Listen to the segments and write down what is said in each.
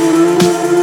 Música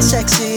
sexy.